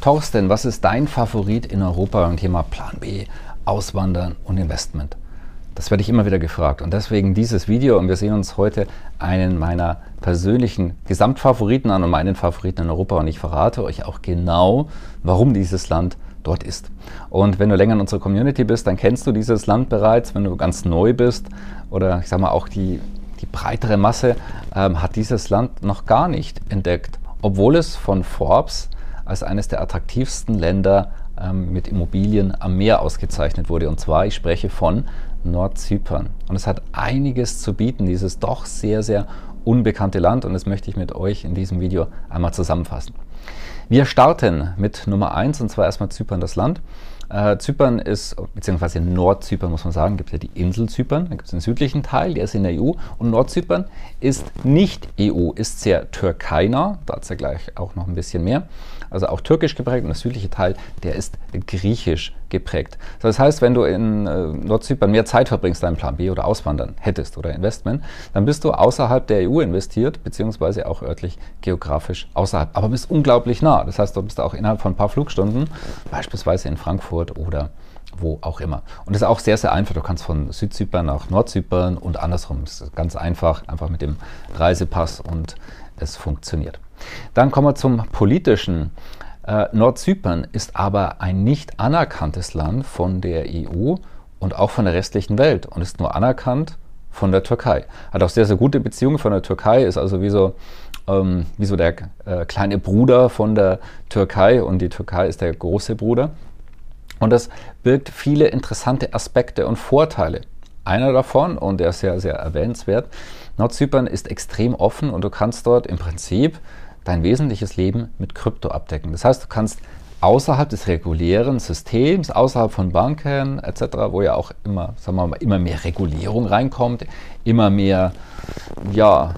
Thorsten, was ist dein Favorit in Europa beim Thema Plan B, Auswandern und Investment? Das werde ich immer wieder gefragt und deswegen dieses Video und wir sehen uns heute einen meiner persönlichen Gesamtfavoriten an und meinen Favoriten in Europa und ich verrate euch auch genau, warum dieses Land dort ist. Und wenn du länger in unserer Community bist, dann kennst du dieses Land bereits. Wenn du ganz neu bist oder ich sage mal auch die, die breitere Masse ähm, hat dieses Land noch gar nicht entdeckt, obwohl es von Forbes als eines der attraktivsten Länder ähm, mit Immobilien am Meer ausgezeichnet wurde. Und zwar, ich spreche von Nordzypern. Und es hat einiges zu bieten, dieses doch sehr, sehr unbekannte Land. Und das möchte ich mit euch in diesem Video einmal zusammenfassen. Wir starten mit Nummer 1 und zwar erstmal Zypern, das Land. Äh, Zypern ist, beziehungsweise Nordzypern muss man sagen, gibt ja die Insel Zypern, da gibt es den südlichen Teil, der ist in der EU und Nordzypern ist nicht EU, ist sehr türkeinah, dazu gleich auch noch ein bisschen mehr also auch türkisch geprägt und der südliche Teil, der ist griechisch geprägt. Das heißt, wenn du in äh, Nordzypern mehr Zeit verbringst, deinen Plan B oder Auswandern hättest oder Investment, dann bist du außerhalb der EU investiert, beziehungsweise auch örtlich geografisch außerhalb. Aber bist unglaublich nah. Das heißt, du bist auch innerhalb von ein paar Flugstunden, beispielsweise in Frankfurt oder wo auch immer. Und das ist auch sehr, sehr einfach. Du kannst von Südzypern nach Nordzypern und andersrum. Das ist ganz einfach, einfach mit dem Reisepass und es funktioniert. Dann kommen wir zum politischen. Äh, Nordzypern ist aber ein nicht anerkanntes Land von der EU und auch von der restlichen Welt und ist nur anerkannt von der Türkei. Hat auch sehr, sehr gute Beziehungen von der Türkei, ist also wie so, ähm, wie so der äh, kleine Bruder von der Türkei und die Türkei ist der große Bruder. Und das birgt viele interessante Aspekte und Vorteile. Einer davon, und der ist sehr, sehr erwähnenswert, Nordzypern ist extrem offen und du kannst dort im Prinzip dein wesentliches Leben mit Krypto abdecken. Das heißt, du kannst außerhalb des regulären Systems, außerhalb von Banken etc., wo ja auch immer, sagen wir mal, immer mehr Regulierung reinkommt, immer mehr ja,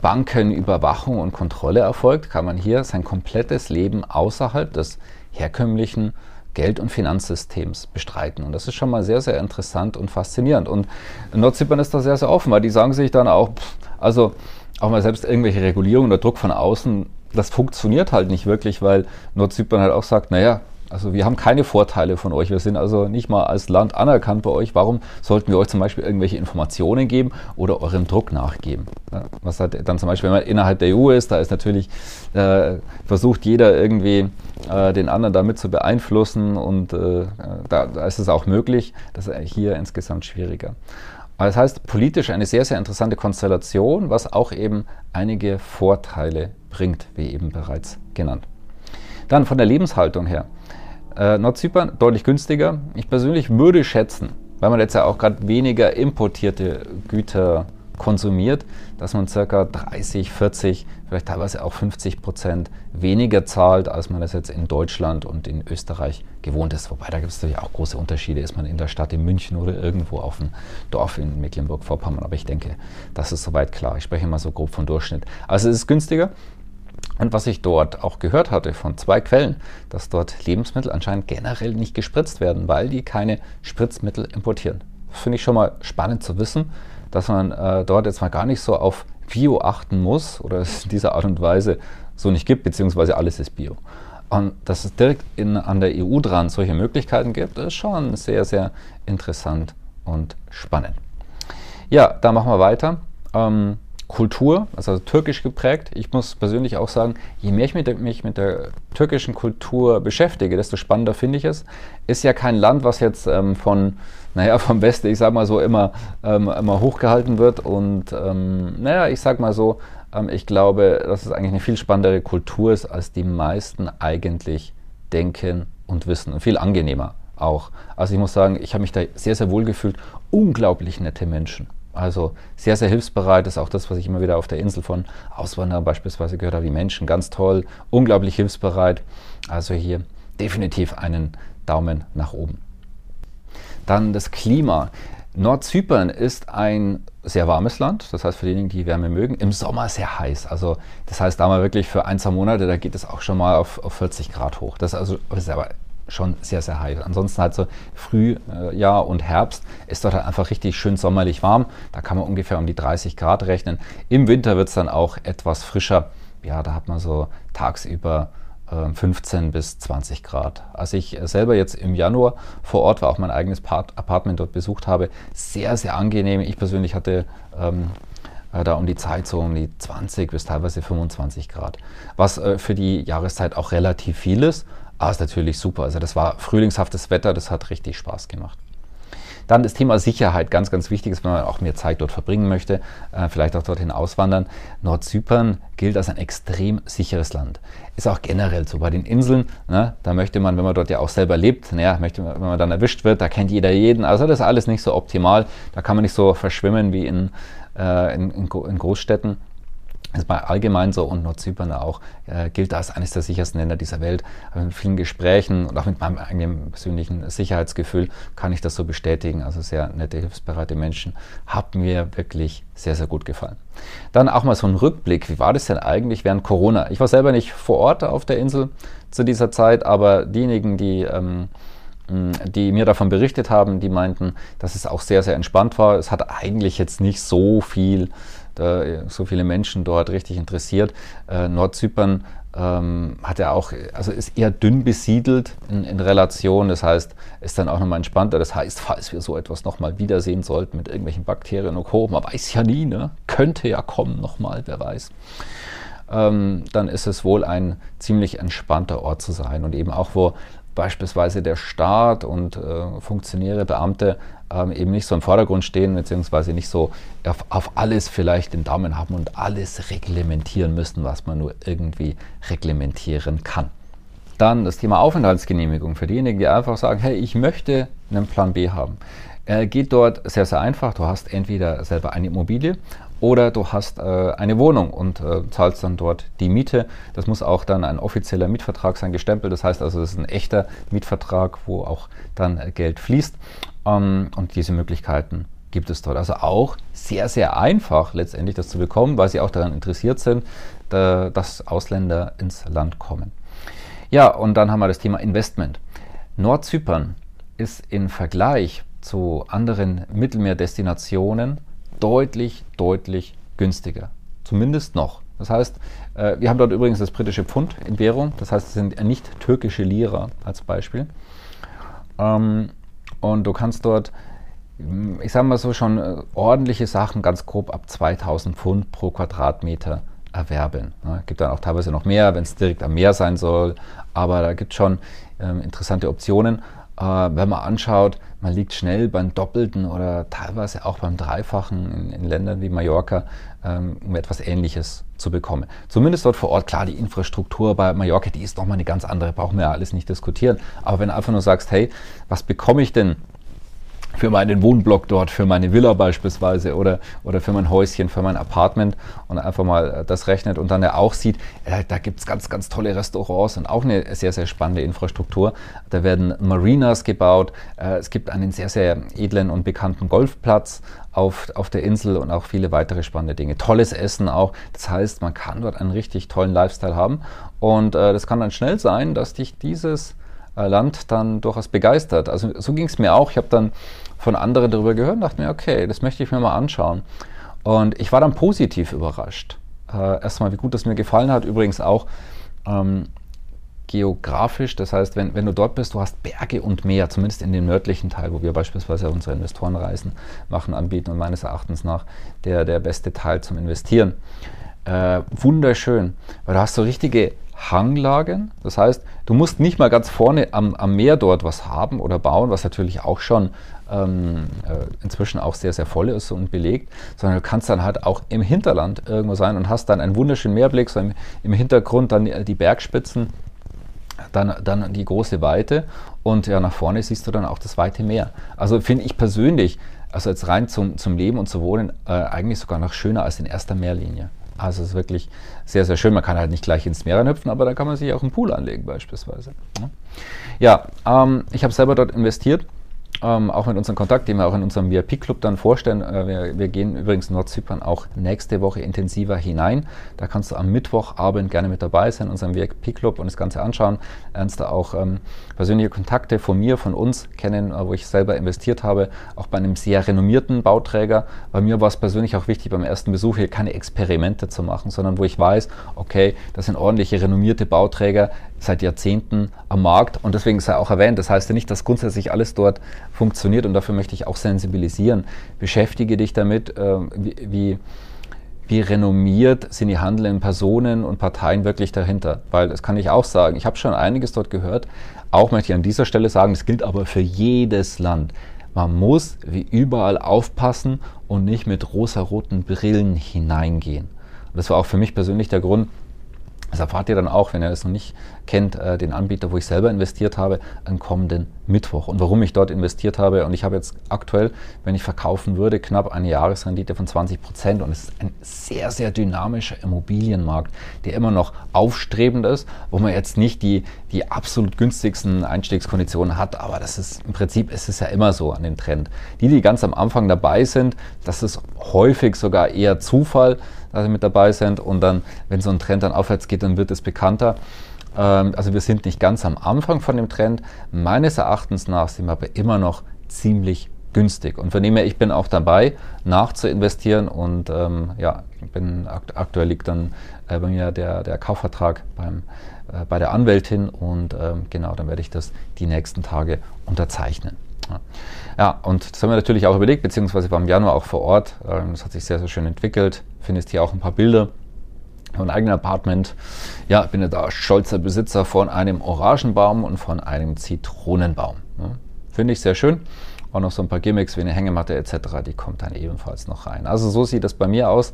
Bankenüberwachung und Kontrolle erfolgt, kann man hier sein komplettes Leben außerhalb des herkömmlichen Geld- und Finanzsystems bestreiten. Und das ist schon mal sehr, sehr interessant und faszinierend. Und Nordzypern ist da sehr, sehr offen, weil die sagen sich dann auch, also auch mal selbst irgendwelche Regulierungen oder Druck von außen, das funktioniert halt nicht wirklich, weil Nordzypern halt auch sagt, naja, also wir haben keine Vorteile von euch. Wir sind also nicht mal als Land anerkannt bei euch. Warum sollten wir euch zum Beispiel irgendwelche Informationen geben oder eurem Druck nachgeben? Was halt dann zum Beispiel, wenn man innerhalb der EU ist, da ist natürlich, äh, versucht jeder irgendwie äh, den anderen damit zu beeinflussen und äh, da, da, ist es auch möglich. Das ist hier insgesamt schwieriger. Das heißt, politisch eine sehr, sehr interessante Konstellation, was auch eben einige Vorteile bringt, wie eben bereits genannt. Dann von der Lebenshaltung her. Äh, Nordzypern deutlich günstiger. Ich persönlich würde schätzen, weil man jetzt ja auch gerade weniger importierte Güter konsumiert, dass man ca. 30, 40, vielleicht teilweise auch 50 Prozent weniger zahlt, als man das jetzt in Deutschland und in Österreich gewohnt ist. Wobei da gibt es natürlich auch große Unterschiede. Ist man in der Stadt in München oder irgendwo auf dem Dorf in Mecklenburg-Vorpommern. Aber ich denke, das ist soweit klar. Ich spreche mal so grob von Durchschnitt. Also es ist günstiger. Und was ich dort auch gehört hatte von zwei Quellen, dass dort Lebensmittel anscheinend generell nicht gespritzt werden, weil die keine Spritzmittel importieren. Das finde ich schon mal spannend zu wissen dass man äh, dort jetzt mal gar nicht so auf Bio achten muss oder es in dieser Art und Weise so nicht gibt, beziehungsweise alles ist Bio. Und dass es direkt in, an der EU dran solche Möglichkeiten gibt, ist schon sehr, sehr interessant und spannend. Ja, da machen wir weiter. Ähm, Kultur, also türkisch geprägt. Ich muss persönlich auch sagen, je mehr ich mich mit der türkischen Kultur beschäftige, desto spannender finde ich es. Ist ja kein Land, was jetzt ähm, von, naja, vom Westen, ich sag mal so, immer, ähm, immer hochgehalten wird. Und ähm, naja, ich sag mal so, ähm, ich glaube, dass es eigentlich eine viel spannendere Kultur ist, als die meisten eigentlich denken und wissen. Und viel angenehmer auch. Also ich muss sagen, ich habe mich da sehr, sehr wohl gefühlt. Unglaublich nette Menschen. Also sehr, sehr hilfsbereit ist auch das, was ich immer wieder auf der Insel von Auswanderern beispielsweise gehört habe. Die Menschen ganz toll, unglaublich hilfsbereit. Also hier definitiv einen Daumen nach oben. Dann das Klima. Nordzypern ist ein sehr warmes Land, das heißt für diejenigen, die Wärme mögen, im Sommer sehr heiß. Also das heißt da mal wirklich für ein, zwei Monate, da geht es auch schon mal auf, auf 40 Grad hoch. Das ist also das ist aber schon sehr, sehr heiß. Ansonsten halt so Frühjahr und Herbst ist dort halt einfach richtig schön sommerlich warm. Da kann man ungefähr um die 30 Grad rechnen. Im Winter wird es dann auch etwas frischer. Ja, da hat man so tagsüber 15 ähm, bis 20 Grad. Als ich selber jetzt im Januar vor Ort war, auch mein eigenes Apartment dort besucht habe, sehr, sehr angenehm. Ich persönlich hatte ähm, äh, da um die Zeit so um die 20 bis teilweise 25 Grad, was äh, für die Jahreszeit auch relativ viel ist, aber ist natürlich super. Also das war frühlingshaftes Wetter, das hat richtig Spaß gemacht. Dann das Thema Sicherheit, ganz, ganz wichtig ist, wenn man auch mehr Zeit dort verbringen möchte, äh, vielleicht auch dorthin auswandern. Nordzypern gilt als ein extrem sicheres Land. Ist auch generell so bei den Inseln. Ne, da möchte man, wenn man dort ja auch selber lebt, naja, möchte man, wenn man dann erwischt wird, da kennt jeder jeden. Also das ist alles nicht so optimal. Da kann man nicht so verschwimmen wie in, äh, in, in Großstädten. Das ist bei allgemein so und Nordzypern auch äh, gilt als eines der sichersten Länder dieser Welt. Aber mit vielen Gesprächen und auch mit meinem eigenen persönlichen Sicherheitsgefühl kann ich das so bestätigen. Also sehr nette, hilfsbereite Menschen. Hat mir wirklich sehr, sehr gut gefallen. Dann auch mal so ein Rückblick. Wie war das denn eigentlich während Corona? Ich war selber nicht vor Ort auf der Insel zu dieser Zeit, aber diejenigen, die ähm, die mir davon berichtet haben, die meinten, dass es auch sehr, sehr entspannt war. Es hat eigentlich jetzt nicht so viel so viele Menschen dort richtig interessiert. Äh, Nordzypern ähm, hat ja auch, also ist eher dünn besiedelt in, in, Relation, das heißt, ist dann auch nochmal entspannter. Das heißt, falls wir so etwas nochmal wiedersehen sollten mit irgendwelchen Bakterien und Co., man weiß ja nie, ne? könnte ja kommen nochmal, wer weiß. Ähm, dann ist es wohl ein ziemlich entspannter Ort zu sein und eben auch, wo beispielsweise der Staat und äh, Funktionäre, Beamte ähm, eben nicht so im Vordergrund stehen, beziehungsweise nicht so auf, auf, alles vielleicht den Daumen haben und alles reglementieren müssen, was man nur irgendwie reglementieren kann. Dann das Thema Aufenthaltsgenehmigung für diejenigen, die einfach sagen, hey, ich möchte einen Plan B haben. Er geht dort sehr, sehr einfach. Du hast entweder selber eine Immobilie oder du hast äh, eine Wohnung und äh, zahlst dann dort die Miete. Das muss auch dann ein offizieller Mietvertrag sein, gestempelt. Das heißt also, das ist ein echter Mietvertrag, wo auch dann äh, Geld fließt. Ähm, und diese Möglichkeiten gibt es dort. Also auch sehr, sehr einfach letztendlich das zu bekommen, weil sie auch daran interessiert sind, da, dass Ausländer ins Land kommen. Ja, und dann haben wir das Thema Investment. Nordzypern ist im Vergleich zu anderen Mittelmeerdestinationen deutlich, deutlich günstiger. Zumindest noch. Das heißt, äh, wir haben dort übrigens das britische Pfund in Währung, das heißt, es sind nicht türkische Lira als Beispiel. Ähm, und du kannst dort, ich sage mal so, schon äh, ordentliche Sachen ganz grob ab 2000 Pfund pro Quadratmeter erwerben. Es gibt dann auch teilweise noch mehr, wenn es direkt am Meer sein soll, aber da gibt es schon ähm, interessante Optionen. Äh, wenn man anschaut, man liegt schnell beim Doppelten oder teilweise auch beim Dreifachen in, in Ländern wie Mallorca, ähm, um etwas Ähnliches zu bekommen. Zumindest dort vor Ort, klar, die Infrastruktur bei Mallorca, die ist nochmal eine ganz andere, brauchen wir ja alles nicht diskutieren. Aber wenn du einfach nur sagst, hey, was bekomme ich denn für meinen Wohnblock dort, für meine Villa beispielsweise oder, oder für mein Häuschen, für mein Apartment und einfach mal äh, das rechnet und dann ja auch sieht, äh, da gibt es ganz, ganz tolle Restaurants und auch eine sehr, sehr spannende Infrastruktur. Da werden Marinas gebaut, äh, es gibt einen sehr, sehr edlen und bekannten Golfplatz auf, auf der Insel und auch viele weitere spannende Dinge. Tolles Essen auch, das heißt, man kann dort einen richtig tollen Lifestyle haben und äh, das kann dann schnell sein, dass dich dieses Land dann durchaus begeistert. Also so ging es mir auch. Ich habe dann von anderen darüber gehört und dachte mir, okay, das möchte ich mir mal anschauen. Und ich war dann positiv überrascht. Äh, erstmal, wie gut das mir gefallen hat. Übrigens auch ähm, geografisch. Das heißt, wenn, wenn du dort bist, du hast Berge und Meer, zumindest in dem nördlichen Teil, wo wir beispielsweise unsere Investorenreisen machen, anbieten und meines Erachtens nach der, der beste Teil zum Investieren. Äh, wunderschön, weil du hast so richtige Hanglagen. Das heißt, du musst nicht mal ganz vorne am, am Meer dort was haben oder bauen, was natürlich auch schon ähm, äh, inzwischen auch sehr, sehr voll ist und belegt, sondern du kannst dann halt auch im Hinterland irgendwo sein und hast dann einen wunderschönen Meerblick, so im, im Hintergrund dann die, die Bergspitzen, dann, dann die große Weite und ja, nach vorne siehst du dann auch das weite Meer. Also finde ich persönlich, also jetzt rein zum, zum Leben und zu Wohnen, äh, eigentlich sogar noch schöner als in erster Meerlinie. Also es ist wirklich sehr, sehr schön. Man kann halt nicht gleich ins Meer hüpfen, aber da kann man sich auch einen Pool anlegen beispielsweise. Ja, ähm, ich habe selber dort investiert ähm, auch mit unserem Kontakt, den wir auch in unserem VIP-Club dann vorstellen. Äh, wir, wir, gehen übrigens Nordzypern auch nächste Woche intensiver hinein. Da kannst du am Mittwochabend gerne mit dabei sein, in unserem VIP-Club und das Ganze anschauen. Lernst du auch ähm, persönliche Kontakte von mir, von uns kennen, äh, wo ich selber investiert habe, auch bei einem sehr renommierten Bauträger. Bei mir war es persönlich auch wichtig, beim ersten Besuch hier keine Experimente zu machen, sondern wo ich weiß, okay, das sind ordentliche renommierte Bauträger seit Jahrzehnten am Markt und deswegen sei auch erwähnt. Das heißt ja nicht, dass grundsätzlich alles dort funktioniert und dafür möchte ich auch sensibilisieren. Beschäftige dich damit, äh, wie, wie, renommiert sind die handelnden Personen und Parteien wirklich dahinter. Weil das kann ich auch sagen. Ich habe schon einiges dort gehört. Auch möchte ich an dieser Stelle sagen, das gilt aber für jedes Land. Man muss wie überall aufpassen und nicht mit rosaroten Brillen hineingehen. Und das war auch für mich persönlich der Grund, das erfahrt ihr dann auch, wenn ihr es noch nicht kennt, äh, den Anbieter, wo ich selber investiert habe, am kommenden Mittwoch. Und warum ich dort investiert habe. Und ich habe jetzt aktuell, wenn ich verkaufen würde, knapp eine Jahresrendite von 20 Prozent. Und es ist ein sehr, sehr dynamischer Immobilienmarkt, der immer noch aufstrebend ist, wo man jetzt nicht die, die absolut günstigsten Einstiegskonditionen hat. Aber das ist im Prinzip ist es ja immer so an dem Trend. Die, die ganz am Anfang dabei sind, das ist häufig sogar eher Zufall dass sie mit dabei sind. Und dann, wenn so ein Trend dann aufwärts geht, dann wird es bekannter. Ähm, also wir sind nicht ganz am Anfang von dem Trend. Meines Erachtens nach sind wir aber immer noch ziemlich günstig. Und von dem her, ich bin auch dabei, nachzuinvestieren und ähm, ja, bin akt aktuell liegt dann äh, bei mir der, der Kaufvertrag beim, äh, bei der Anwältin und ähm, genau, dann werde ich das die nächsten Tage unterzeichnen. Ja. und das haben wir natürlich auch überlegt, beziehungsweise war im Januar auch vor Ort. Ähm, das hat sich sehr, sehr schön entwickelt. Findest hier auch ein paar Bilder von eigenem Apartment. Ja, ich bin ja da stolzer Besitzer von einem Orangenbaum und von einem Zitronenbaum. Ja, Finde ich sehr schön. Auch noch so ein paar Gimmicks wie eine Hängematte etc., die kommt dann ebenfalls noch rein. Also so sieht das bei mir aus.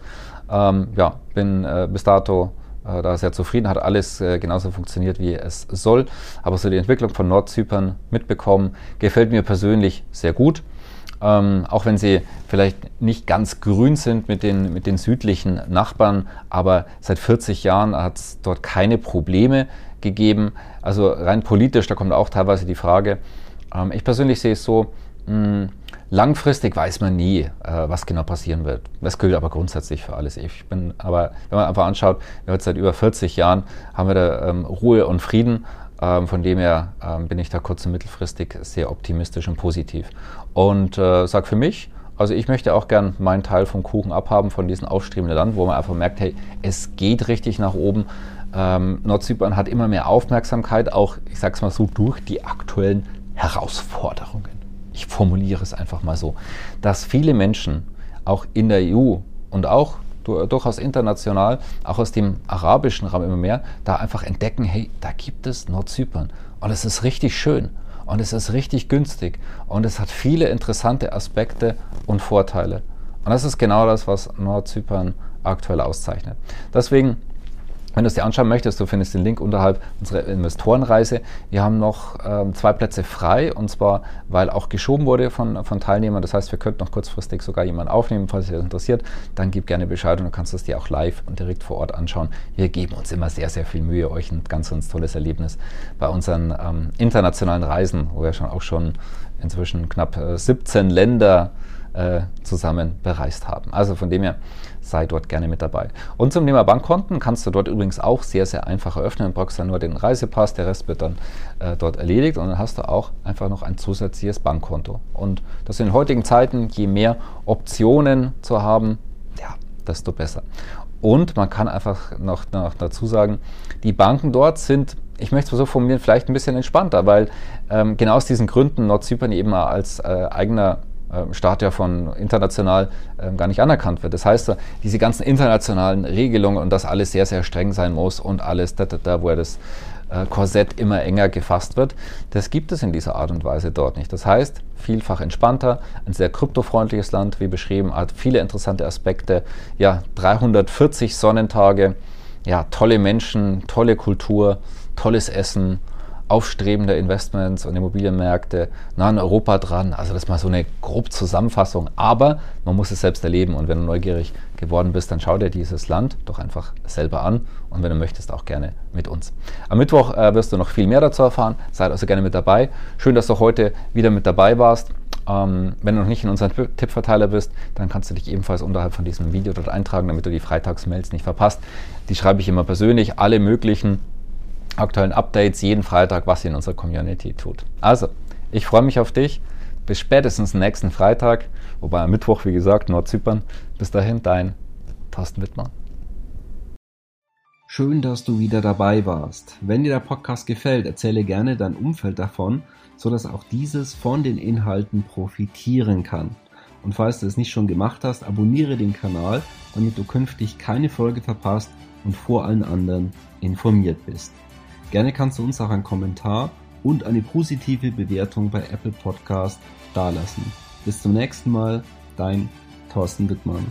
Ähm, ja, bin äh, bis dato äh, da sehr zufrieden, hat alles äh, genauso funktioniert, wie es soll. Aber so die Entwicklung von Nordzypern mitbekommen, gefällt mir persönlich sehr gut. Ähm, auch wenn sie vielleicht nicht ganz grün sind mit den, mit den südlichen Nachbarn, aber seit 40 Jahren hat es dort keine Probleme gegeben. Also rein politisch, da kommt auch teilweise die Frage, ähm, ich persönlich sehe es so, mh, hm, Langfristig weiß man nie, äh, was genau passieren wird. Das gilt aber grundsätzlich für alles. Ich bin aber, wenn man einfach anschaut, wir haben seit über 40 Jahren haben wir da ähm, Ruhe und Frieden. Ähm, von dem her ähm, bin ich da kurz- und mittelfristig sehr optimistisch und positiv. Und äh, sage für mich, also ich möchte auch gern meinen Teil vom Kuchen abhaben von diesem aufstrebenden Land, wo man einfach merkt, hey, es geht richtig nach oben. Ähm, Nordzypern hat immer mehr Aufmerksamkeit, auch, ich sag's mal so, durch die aktuellen Herausforderungen ich formuliere es einfach mal so, dass viele Menschen auch in der EU und auch durchaus international, auch aus dem arabischen Raum immer mehr, da einfach entdecken, hey, da gibt es Nordzypern und es ist richtig schön und es ist richtig günstig und es hat viele interessante Aspekte und Vorteile. Und das ist genau das, was Nordzypern aktuell auszeichnet. Deswegen wenn du es dir anschauen möchtest, du findest den Link unterhalb unserer Investorenreise. Wir haben noch ähm, zwei Plätze frei und zwar, weil auch geschoben wurde von, von Teilnehmern. Das heißt, wir könnten noch kurzfristig sogar jemanden aufnehmen, falls dich das interessiert. Dann gib gerne Bescheid und du kannst es dir auch live und direkt vor Ort anschauen. Wir geben uns immer sehr, sehr viel Mühe, euch ein ganz, ganz tolles Erlebnis bei unseren ähm, internationalen Reisen, wo wir schon auch schon inzwischen knapp äh, 17 Länder äh, zusammen bereist haben. Also von dem her sei dort gerne mit dabei. Und zum Thema Bankkonten kannst du dort übrigens auch sehr, sehr einfach eröffnen. Du brauchst dann nur den Reisepass, der Rest wird dann äh, dort erledigt und dann hast du auch einfach noch ein zusätzliches Bankkonto. Und das in heutigen Zeiten, je mehr Optionen zu haben, ja, desto besser. Und man kann einfach noch, noch dazu sagen, die Banken dort sind ich möchte es so formulieren, vielleicht ein bisschen entspannter, weil ähm, genau aus diesen Gründen Nordzypern eben als äh, eigener Staat ja von international ähm, gar nicht anerkannt wird. Das heißt, diese ganzen internationalen Regelungen und dass alles sehr, sehr streng sein muss und alles, da, da, da wo das äh, Korsett immer enger gefasst wird, das gibt es in dieser Art und Weise dort nicht. Das heißt, vielfach entspannter, ein sehr kryptofreundliches Land, wie beschrieben, hat viele interessante Aspekte, ja, 340 Sonnentage, ja, tolle Menschen, tolle Kultur, tolles Essen, aufstrebende Investments und Immobilienmärkte nah an Europa dran. Also das ist mal so eine grobe Zusammenfassung. Aber man muss es selbst erleben. Und wenn du neugierig geworden bist, dann schau dir dieses Land doch einfach selber an. Und wenn du möchtest, auch gerne mit uns. Am Mittwoch äh, wirst du noch viel mehr dazu erfahren. Seid also gerne mit dabei. Schön, dass du heute wieder mit dabei warst. Ähm, wenn du noch nicht in unserem Tippverteiler bist, dann kannst du dich ebenfalls unterhalb von diesem Video dort eintragen, damit du die Freitagsmails nicht verpasst. Die schreibe ich immer persönlich, alle möglichen aktuellen Updates jeden Freitag, was sie in unserer Community tut. Also, ich freue mich auf dich. Bis spätestens nächsten Freitag, wobei am Mittwoch, wie gesagt, Nordzypern. Bis dahin, dein Thorsten Wittmann. Schön, dass du wieder dabei warst. Wenn dir der Podcast gefällt, erzähle gerne dein Umfeld davon, sodass auch dieses von den Inhalten profitieren kann. Und falls du es nicht schon gemacht hast, abonniere den Kanal, damit du künftig keine Folge verpasst und vor allen anderen informiert bist. Gerne kannst du uns auch einen Kommentar und eine positive Bewertung bei Apple Podcast dalassen. Bis zum nächsten Mal, dein Thorsten Wittmann.